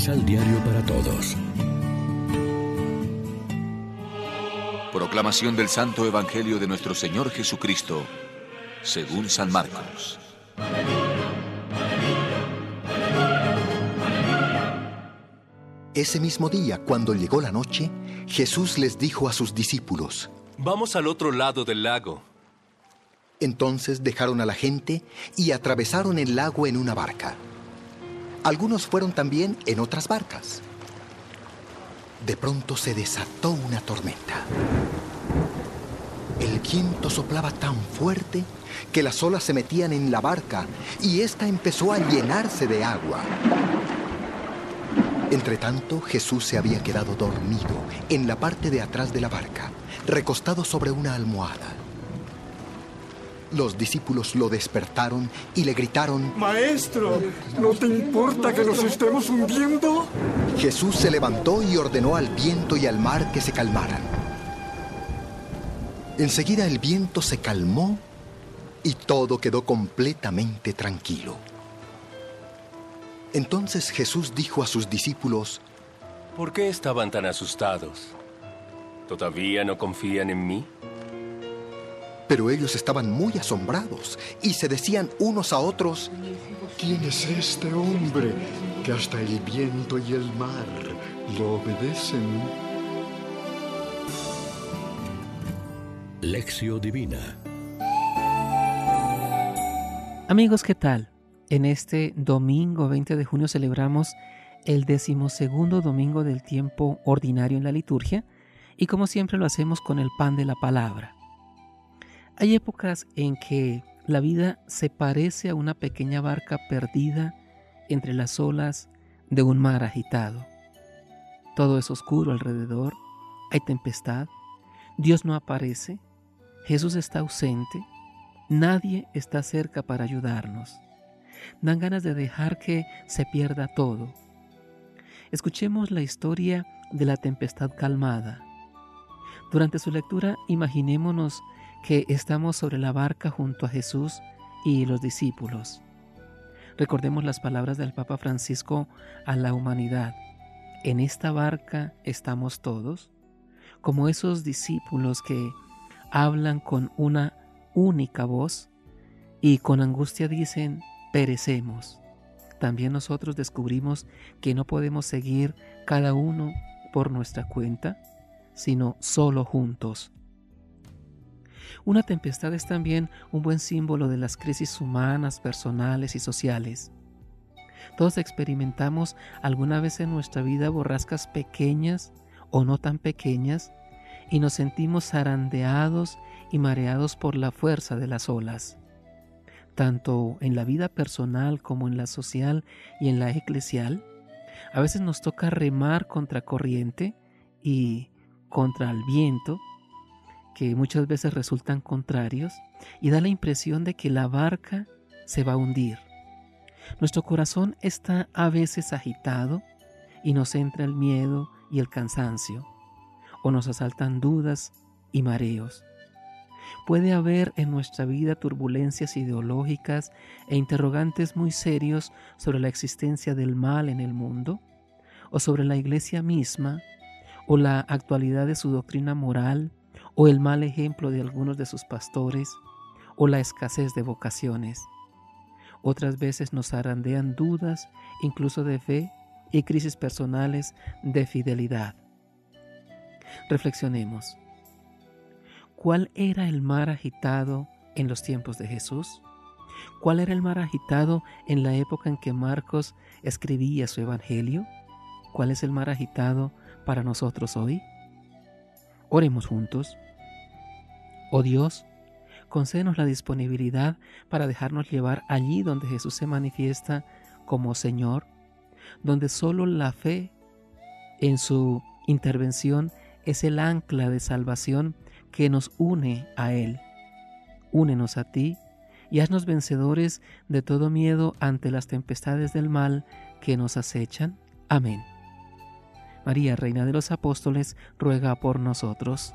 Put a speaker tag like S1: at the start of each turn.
S1: Misal Diario para Todos.
S2: Proclamación del Santo Evangelio de nuestro Señor Jesucristo, según San Marcos.
S3: Ese mismo día, cuando llegó la noche, Jesús les dijo a sus discípulos,
S4: Vamos al otro lado del lago.
S3: Entonces dejaron a la gente y atravesaron el lago en una barca. Algunos fueron también en otras barcas. De pronto se desató una tormenta. El viento soplaba tan fuerte que las olas se metían en la barca y ésta empezó a llenarse de agua. Entretanto, Jesús se había quedado dormido en la parte de atrás de la barca, recostado sobre una almohada. Los discípulos lo despertaron y le gritaron,
S5: Maestro, ¿no te importa que nos estemos hundiendo?
S3: Jesús se levantó y ordenó al viento y al mar que se calmaran. Enseguida el viento se calmó y todo quedó completamente tranquilo. Entonces Jesús dijo a sus discípulos,
S4: ¿Por qué estaban tan asustados? ¿Todavía no confían en mí?
S3: Pero ellos estaban muy asombrados y se decían unos a otros,
S5: ¿quién es este hombre que hasta el viento y el mar lo obedecen?
S1: Lección Divina
S6: Amigos, ¿qué tal? En este domingo 20 de junio celebramos el decimosegundo domingo del tiempo ordinario en la liturgia y como siempre lo hacemos con el pan de la palabra. Hay épocas en que la vida se parece a una pequeña barca perdida entre las olas de un mar agitado. Todo es oscuro alrededor, hay tempestad, Dios no aparece, Jesús está ausente, nadie está cerca para ayudarnos. Dan ganas de dejar que se pierda todo. Escuchemos la historia de la tempestad calmada. Durante su lectura imaginémonos que estamos sobre la barca junto a Jesús y los discípulos. Recordemos las palabras del Papa Francisco a la humanidad. En esta barca estamos todos, como esos discípulos que hablan con una única voz y con angustia dicen, perecemos. También nosotros descubrimos que no podemos seguir cada uno por nuestra cuenta, sino solo juntos. Una tempestad es también un buen símbolo de las crisis humanas, personales y sociales. Todos experimentamos alguna vez en nuestra vida borrascas pequeñas o no tan pequeñas y nos sentimos zarandeados y mareados por la fuerza de las olas. Tanto en la vida personal como en la social y en la eclesial, a veces nos toca remar contra corriente y contra el viento que muchas veces resultan contrarios y da la impresión de que la barca se va a hundir. Nuestro corazón está a veces agitado y nos entra el miedo y el cansancio, o nos asaltan dudas y mareos. Puede haber en nuestra vida turbulencias ideológicas e interrogantes muy serios sobre la existencia del mal en el mundo, o sobre la iglesia misma, o la actualidad de su doctrina moral, o el mal ejemplo de algunos de sus pastores, o la escasez de vocaciones. Otras veces nos arandean dudas, incluso de fe, y crisis personales de fidelidad. Reflexionemos. ¿Cuál era el mar agitado en los tiempos de Jesús? ¿Cuál era el mar agitado en la época en que Marcos escribía su Evangelio? ¿Cuál es el mar agitado para nosotros hoy? Oremos juntos. Oh Dios, concédenos la disponibilidad para dejarnos llevar allí donde Jesús se manifiesta como Señor, donde solo la fe en su intervención es el ancla de salvación que nos une a Él. Únenos a ti y haznos vencedores de todo miedo ante las tempestades del mal que nos acechan. Amén. María, Reina de los Apóstoles, ruega por nosotros.